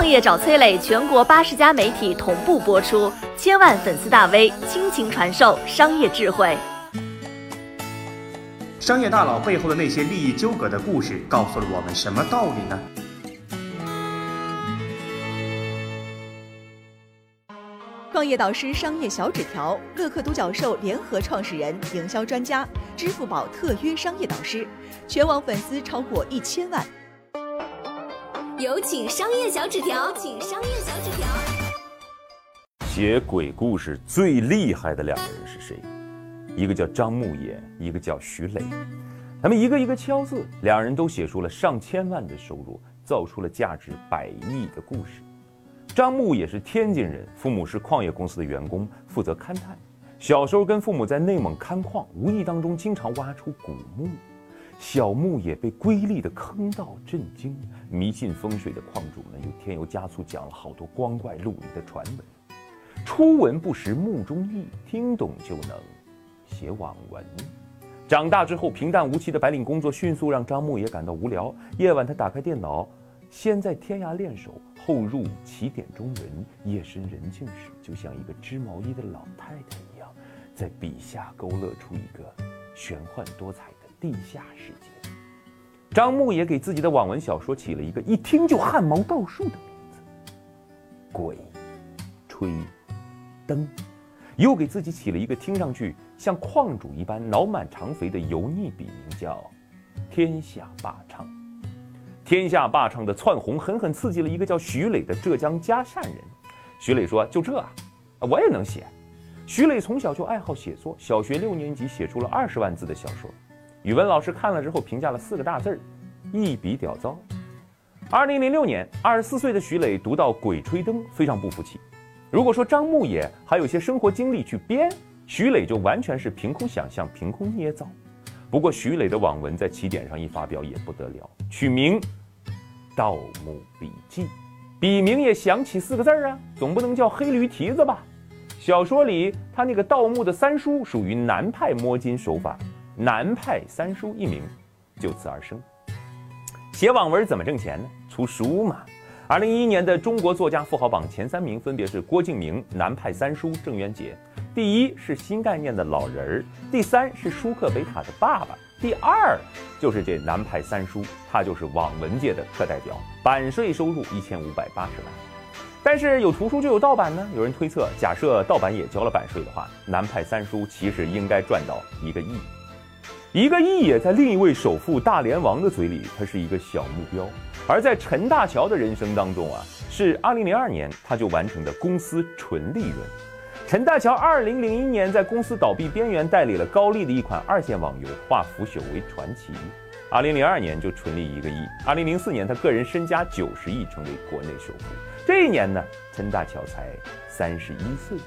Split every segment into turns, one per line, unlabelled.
创业找崔磊，全国八十家媒体同步播出，千万粉丝大 V 倾情传授商业智慧。
商业大佬背后的那些利益纠葛的故事，告诉了我们什么道理呢？
创业导师商业小纸条，乐客独角兽联合创始人、营销专家，支付宝特约商业导师，全网粉丝超过一千万。有请商业小纸条，请商业小纸条。
写鬼故事最厉害的两个人是谁？一个叫张牧野，一个叫徐磊。他们一个一个敲字，两人都写出了上千万的收入，造出了价值百亿的故事。张牧野是天津人，父母是矿业公司的员工，负责勘探。小时候跟父母在内蒙勘矿，无意当中经常挖出古墓。小牧野被瑰丽的坑道震惊，迷信风水的矿主们又添油加醋讲了好多光怪陆离的传闻。初闻不识木中意，听懂就能写网文。长大之后，平淡无奇的白领工作迅速让张牧野感到无聊。夜晚，他打开电脑，先在天涯练手，后入起点中文。夜深人静时，就像一个织毛衣的老太太一样，在笔下勾勒出一个玄幻多彩。地下世界，张牧也给自己的网文小说起了一个一听就汗毛倒竖的名字——鬼吹灯，又给自己起了一个听上去像矿主一般脑满肠肥的油腻笔名，叫天下霸唱。天下霸唱的窜红狠狠刺激了一个叫徐磊的浙江嘉善人。徐磊说：“就这啊，我也能写。”徐磊从小就爱好写作，小学六年级写出了二十万字的小说。语文老师看了之后评价了四个大字儿：一笔屌糟。二零零六年，二十四岁的徐磊读到《鬼吹灯》，非常不服气。如果说张牧野还有些生活经历去编，徐磊就完全是凭空想象、凭空捏造。不过徐磊的网文在起点上一发表也不得了，取名《盗墓笔记》，笔名也想起四个字儿啊，总不能叫黑驴蹄子吧？小说里他那个盗墓的三叔属于南派摸金手法。南派三叔一名，就此而生。写网文怎么挣钱呢？出书嘛。二零一一年的中国作家富豪榜前三名分别是郭敬明、南派三叔郑渊洁。第一是新概念的老人儿，第三是舒克贝塔的爸爸，第二就是这南派三叔，他就是网文界的课代表，版税收入一千五百八十万。但是有图书就有盗版呢？有人推测，假设盗版也交了版税的话，南派三叔其实应该赚到一个亿。一个亿也在另一位首富大连王的嘴里，它是一个小目标；而在陈大乔的人生当中啊，是二零零二年他就完成的公司纯利润。陈大乔二零零一年在公司倒闭边缘代理了高丽的一款二线网游，化腐朽为传奇。二零零二年就纯利一个亿。二零零四年他个人身家九十亿，成为国内首富。这一年呢，陈大乔才三十一岁。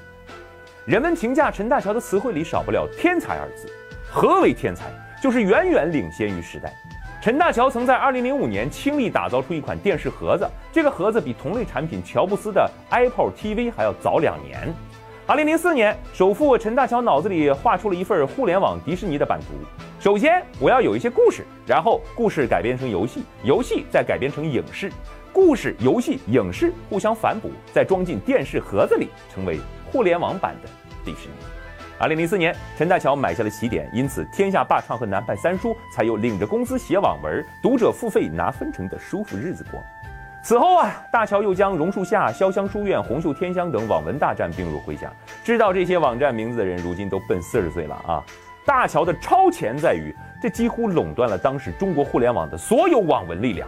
人们评价陈大乔的词汇里少不了“天才”二字。何为天才？就是远远领先于时代。陈大乔曾在2005年倾力打造出一款电视盒子，这个盒子比同类产品乔布斯的 Apple TV 还要早两年。2004年，首富陈大乔脑子里画出了一份互联网迪士尼的版图。首先，我要有一些故事，然后故事改编成游戏，游戏再改编成影视，故事、游戏、影视互相反哺，再装进电视盒子里，成为互联网版的迪士尼。二零零四年，陈大乔买下了起点，因此天下霸唱和南派三叔才有领着工资写网文、读者付费拿分成的舒服日子过。此后啊，大乔又将榕树下、潇湘书院、红袖添香等网文大战并入麾下。知道这些网站名字的人，如今都奔四十岁了啊！大乔的超前在于，这几乎垄断了当时中国互联网的所有网文力量。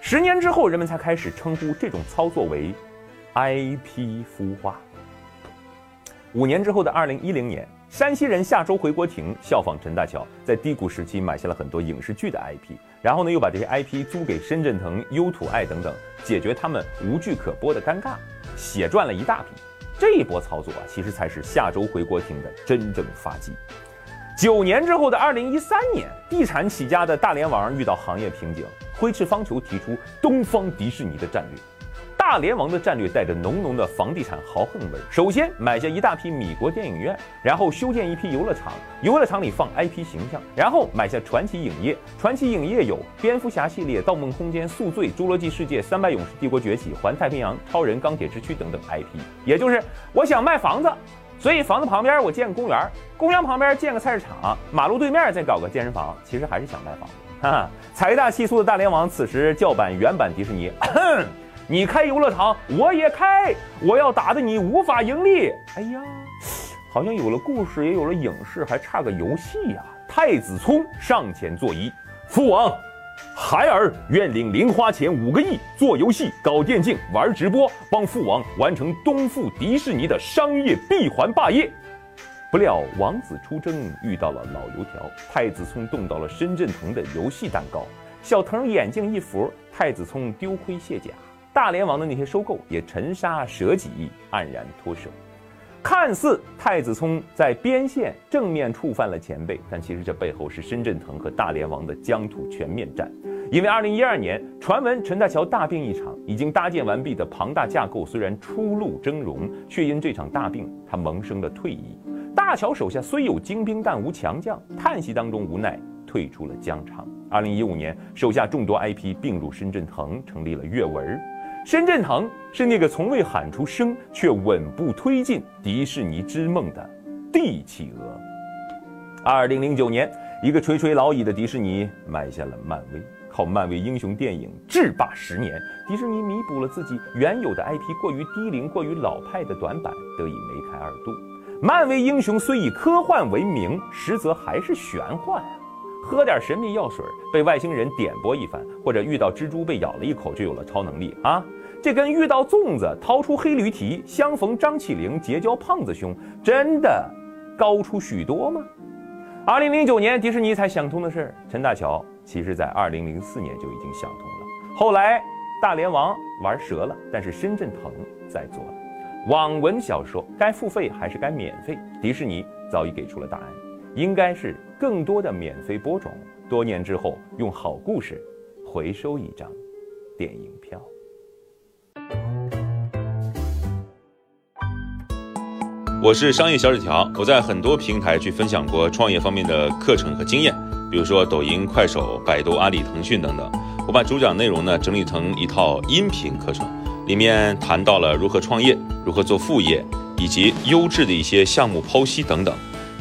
十年之后，人们才开始称呼这种操作为 IP 孵化。五年之后的二零一零年，山西人夏周回国亭效仿陈大乔，在低谷时期买下了很多影视剧的 IP，然后呢又把这些 IP 租给深圳腾、优土爱等等，解决他们无剧可播的尴尬，血赚了一大笔。这一波操作啊，其实才是夏周回国亭的真正发迹。九年之后的二零一三年，地产起家的大连王遇到行业瓶颈，挥斥方遒提出东方迪士尼的战略。大连王的战略带着浓浓的房地产豪横味儿。首先买下一大批米国电影院，然后修建一批游乐场，游乐场里放 IP 形象，然后买下传奇影业。传奇影业有蝙蝠侠系列、盗梦空间、宿醉、侏罗纪世界、三百勇士、帝国崛起、环太平洋、超人、钢铁之躯等等 IP。也就是我想卖房子，所以房子旁边我建个公园，公园旁边建个菜市场，马路对面再搞个健身房，其实还是想卖房子。哈哈，财大气粗的大连王此时叫板原版迪士尼。你开游乐场，我也开，我要打得你无法盈利。哎呀，好像有了故事，也有了影视，还差个游戏呀。太子聪上前作揖，父王，孩儿愿领零花钱五个亿做游戏、搞电竞、玩直播，帮父王完成东富迪士尼的商业闭环霸业。不料王子出征遇到了老油条，太子聪动到了深圳腾的游戏蛋糕，小腾眼镜一扶，太子聪丢盔卸甲。大连王的那些收购也沉沙舍己，黯然脱手。看似太子聪在边线正面触犯了前辈，但其实这背后是深圳腾和大连王的疆土全面战。因为二零一二年传闻陈大桥大病一场，已经搭建完毕的庞大架构虽然初露峥嵘，却因这场大病他萌生了退役。大乔手下虽有精兵，但无强将，叹息当中无奈退出了疆场。二零一五年，手下众多 IP 并入深圳腾，成立了阅文。深圳腾是那个从未喊出声却稳步推进迪士尼之梦的地企鹅。二零零九年，一个垂垂老矣的迪士尼买下了漫威，靠漫威英雄电影制霸十年，迪士尼弥补了自己原有的 IP 过于低龄、过于老派的短板，得以梅开二度。漫威英雄虽以科幻为名，实则还是玄幻！喝点神秘药水，被外星人点拨一番，或者遇到蜘蛛被咬了一口就有了超能力啊！这跟遇到粽子掏出黑驴蹄，相逢张起灵结交胖子兄，真的高出许多吗？二零零九年，迪士尼才想通的事，陈大乔其实在二零零四年就已经想通了。后来大连王玩折了，但是深圳腾在做了。网文小说该付费还是该免费？迪士尼早已给出了答案，应该是更多的免费播种。多年之后，用好故事回收一张电影票。
我是商业小纸条，我在很多平台去分享过创业方面的课程和经验，比如说抖音、快手、百度、阿里、腾讯等等。我把主讲内容呢整理成一套音频课程。里面谈到了如何创业、如何做副业，以及优质的一些项目剖析等等，